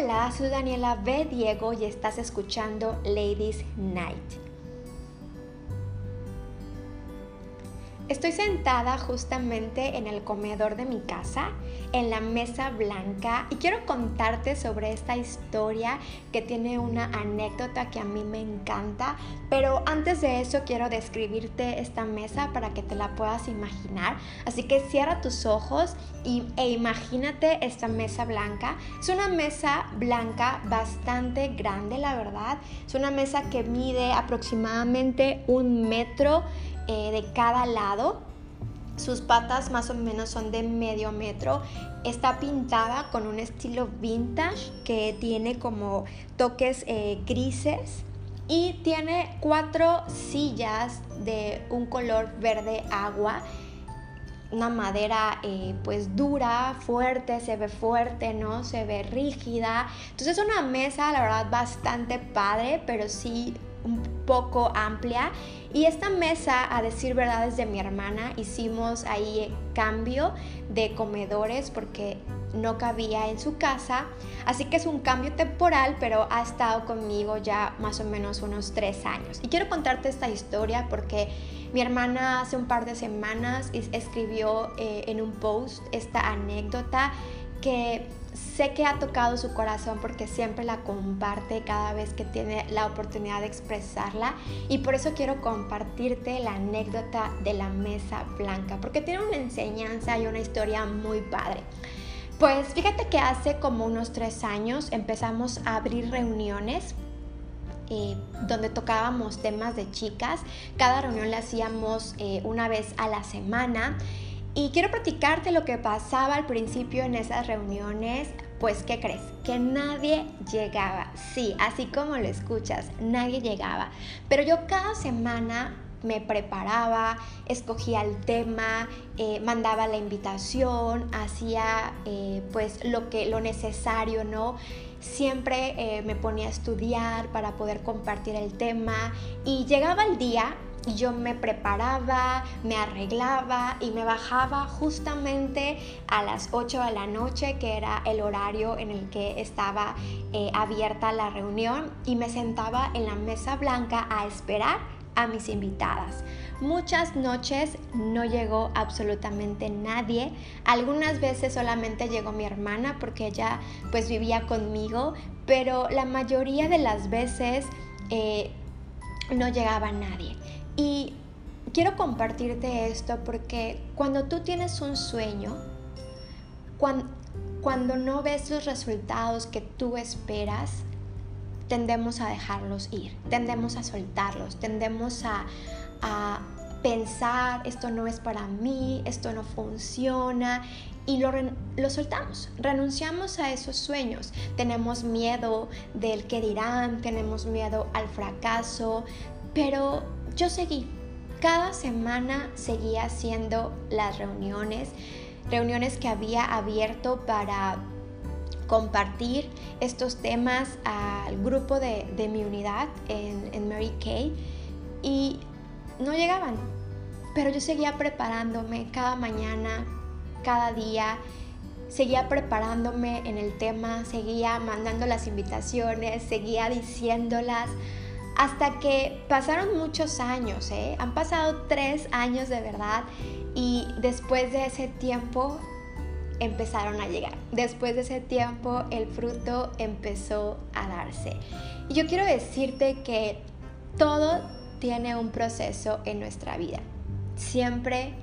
Hola, soy Daniela B. Diego y estás escuchando Ladies Night. Estoy sentada justamente en el comedor de mi casa, en la mesa blanca, y quiero contarte sobre esta historia que tiene una anécdota que a mí me encanta, pero antes de eso quiero describirte esta mesa para que te la puedas imaginar. Así que cierra tus ojos y, e imagínate esta mesa blanca. Es una mesa blanca bastante grande, la verdad. Es una mesa que mide aproximadamente un metro eh, de cada lado. Sus patas más o menos son de medio metro. Está pintada con un estilo vintage que tiene como toques eh, grises y tiene cuatro sillas de un color verde agua una madera eh, pues dura, fuerte, se ve fuerte, ¿no? Se ve rígida. Entonces es una mesa, la verdad, bastante padre, pero sí un poco amplia. Y esta mesa, a decir verdad, es de mi hermana. Hicimos ahí cambio de comedores porque no cabía en su casa. Así que es un cambio temporal, pero ha estado conmigo ya más o menos unos tres años. Y quiero contarte esta historia porque mi hermana hace un par de semanas escribió eh, en un post esta anécdota que sé que ha tocado su corazón porque siempre la comparte cada vez que tiene la oportunidad de expresarla y por eso quiero compartirte la anécdota de la mesa blanca porque tiene una enseñanza y una historia muy padre. Pues fíjate que hace como unos tres años empezamos a abrir reuniones eh, donde tocábamos temas de chicas. Cada reunión la hacíamos eh, una vez a la semana y quiero platicarte lo que pasaba al principio en esas reuniones. Pues, ¿qué crees? Que nadie llegaba. Sí, así como lo escuchas, nadie llegaba. Pero yo cada semana me preparaba, escogía el tema, eh, mandaba la invitación, hacía eh, pues lo que lo necesario, ¿no? Siempre eh, me ponía a estudiar para poder compartir el tema y llegaba el día yo me preparaba, me arreglaba y me bajaba justamente a las 8 de la noche, que era el horario en el que estaba eh, abierta la reunión, y me sentaba en la mesa blanca a esperar a mis invitadas. Muchas noches no llegó absolutamente nadie. Algunas veces solamente llegó mi hermana porque ella pues vivía conmigo, pero la mayoría de las veces eh, no llegaba nadie. Y quiero compartirte esto porque cuando tú tienes un sueño, cuando, no ves los resultados que tú esperas, tendemos a dejarlos ir, tendemos a soltarlos, tendemos a, pensar, esto no es para mí, esto no funciona, y lo, lo, soltamos, renunciamos a esos sueños. Tenemos miedo del que dirán, tenemos miedo al fracaso, pero yo seguí. Cada semana seguía haciendo las reuniones, reuniones que había abierto para compartir estos temas al grupo de, mi unidad en, Mary Kay y no llegaban, pero yo seguía preparándome cada mañana, cada día, seguía preparándome en el tema, seguía mandando las invitaciones, seguía diciéndolas hasta que pasaron muchos años, ¿eh? han pasado tres años de verdad y después de ese tiempo empezaron a llegar. Después de ese tiempo el fruto empezó a darse. Y yo quiero decirte que todo tiene un proceso en nuestra vida. Siempre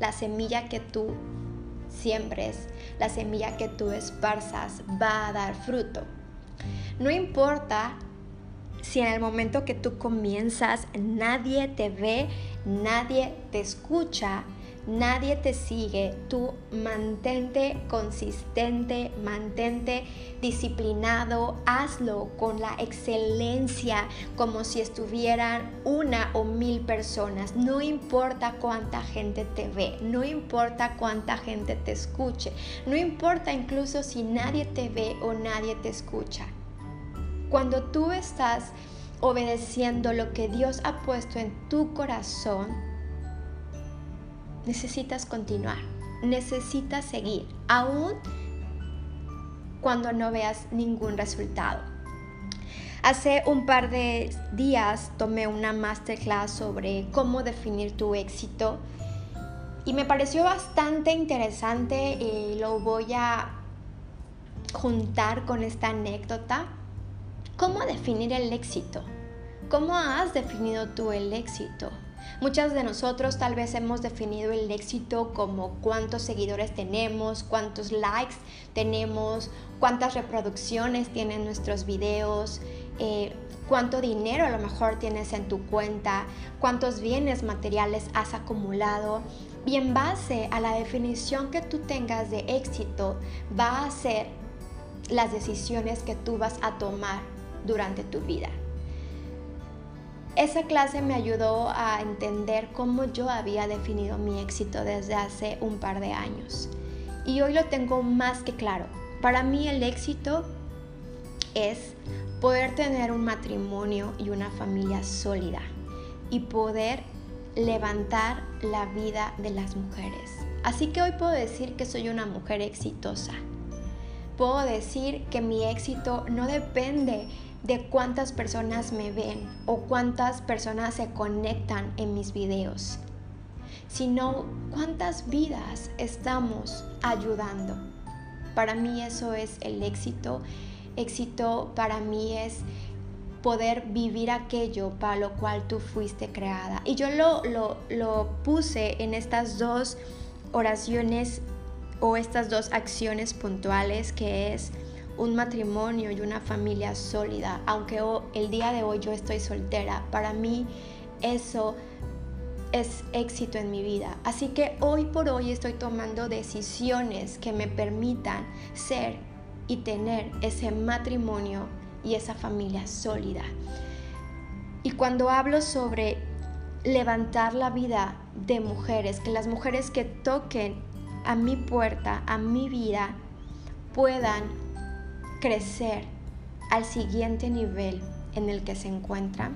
la semilla que tú siembres, la semilla que tú esparzas va a dar fruto. No importa si en el momento que tú comienzas nadie te ve, nadie te escucha, nadie te sigue, tú mantente consistente, mantente disciplinado, hazlo con la excelencia como si estuvieran una o mil personas. No importa cuánta gente te ve, no importa cuánta gente te escuche, no importa incluso si nadie te ve o nadie te escucha. Cuando tú estás obedeciendo lo que Dios ha puesto en tu corazón, necesitas continuar, necesitas seguir, aún cuando no veas ningún resultado. Hace un par de días tomé una masterclass sobre cómo definir tu éxito y me pareció bastante interesante y lo voy a juntar con esta anécdota. ¿Cómo definir el éxito? ¿Cómo has definido tú el éxito? Muchas de nosotros tal vez hemos definido el éxito como cuántos seguidores tenemos, cuántos likes tenemos, cuántas reproducciones tienen nuestros videos, eh, cuánto dinero a lo mejor tienes en tu cuenta, cuántos bienes materiales has acumulado. Y en base a la definición que tú tengas de éxito, va a ser las decisiones que tú vas a tomar durante tu vida. Esa clase me ayudó a entender cómo yo había definido mi éxito desde hace un par de años. Y hoy lo tengo más que claro. Para mí el éxito es poder tener un matrimonio y una familia sólida y poder levantar la vida de las mujeres. Así que hoy puedo decir que soy una mujer exitosa. Puedo decir que mi éxito no depende de cuántas personas me ven o cuántas personas se conectan en mis videos, sino cuántas vidas estamos ayudando. Para mí eso es el éxito. Éxito para mí es poder vivir aquello para lo cual tú fuiste creada. Y yo lo, lo, lo puse en estas dos oraciones o estas dos acciones puntuales que es un matrimonio y una familia sólida, aunque el día de hoy yo estoy soltera, para mí eso es éxito en mi vida. Así que hoy por hoy estoy tomando decisiones que me permitan ser y tener ese matrimonio y esa familia sólida. Y cuando hablo sobre levantar la vida de mujeres, que las mujeres que toquen a mi puerta, a mi vida, puedan crecer al siguiente nivel en el que se encuentra,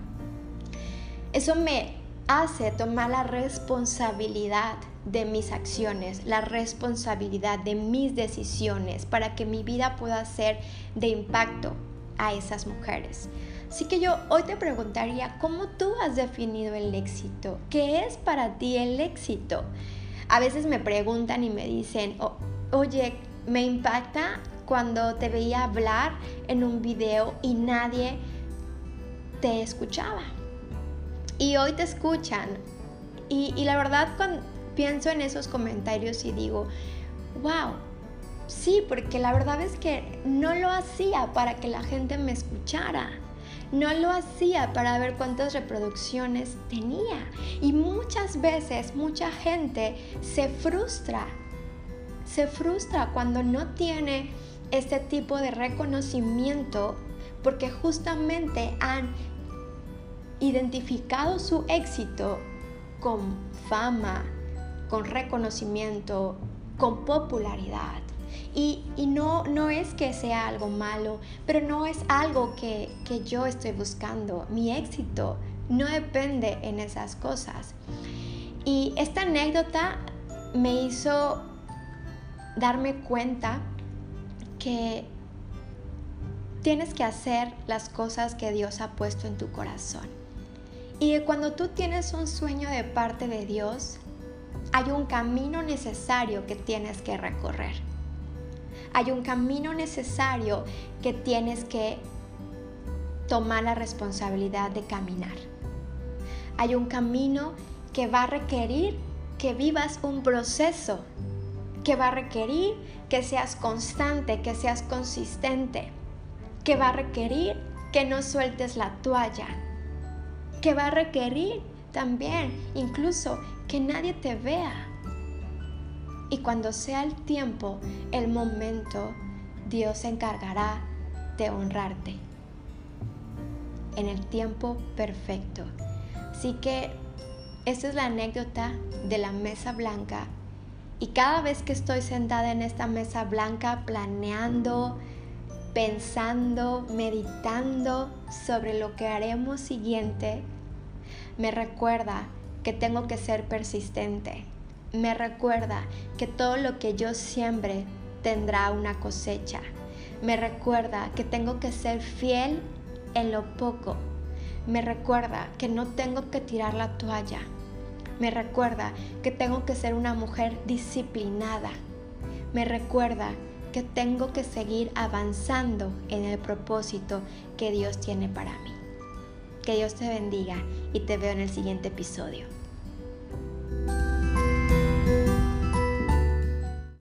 eso me hace tomar la responsabilidad de mis acciones, la responsabilidad de mis decisiones para que mi vida pueda ser de impacto a esas mujeres. Así que yo hoy te preguntaría, ¿cómo tú has definido el éxito? ¿Qué es para ti el éxito? A veces me preguntan y me dicen, oye, me impacta cuando te veía hablar en un video y nadie te escuchaba. Y hoy te escuchan. Y, la verdad cuando pienso en esos comentarios y digo, wow, sí, porque la verdad es que no lo hacía para que la gente me escuchara. No lo hacía para ver cuántas reproducciones tenía. Y muchas veces mucha gente se frustra. Se frustra cuando no tiene este tipo de reconocimiento porque justamente han identificado su éxito con fama, con reconocimiento, con popularidad. Y, no, no es que sea algo malo, pero no es algo que, que yo estoy buscando. Mi éxito no depende en esas cosas. Y esta anécdota me hizo darme cuenta que tienes que hacer las cosas que Dios ha puesto en tu corazón. Y cuando tú tienes un sueño de parte de Dios, hay un camino necesario que tienes que recorrer. Hay un camino necesario que tienes que tomar la responsabilidad de caminar. Hay un camino que va a requerir que vivas un proceso que va a requerir que seas constante, que seas consistente, que va a requerir que no sueltes la toalla, que va a requerir también incluso que nadie te vea. Y cuando sea el tiempo, el momento, Dios se encargará de honrarte en el tiempo perfecto. Así que esta es la anécdota de la mesa blanca y cada vez que estoy sentada en esta mesa blanca planeando, pensando, meditando sobre lo que haremos siguiente, me recuerda que tengo que ser persistente. Me recuerda que todo lo que yo siembre tendrá una cosecha. Me recuerda que tengo que ser fiel en lo poco. Me recuerda que no tengo que tirar la toalla. Me recuerda que tengo que ser una mujer disciplinada. Me recuerda que tengo que seguir avanzando en el propósito que Dios tiene para mí. Que Dios te bendiga y te veo en el siguiente episodio.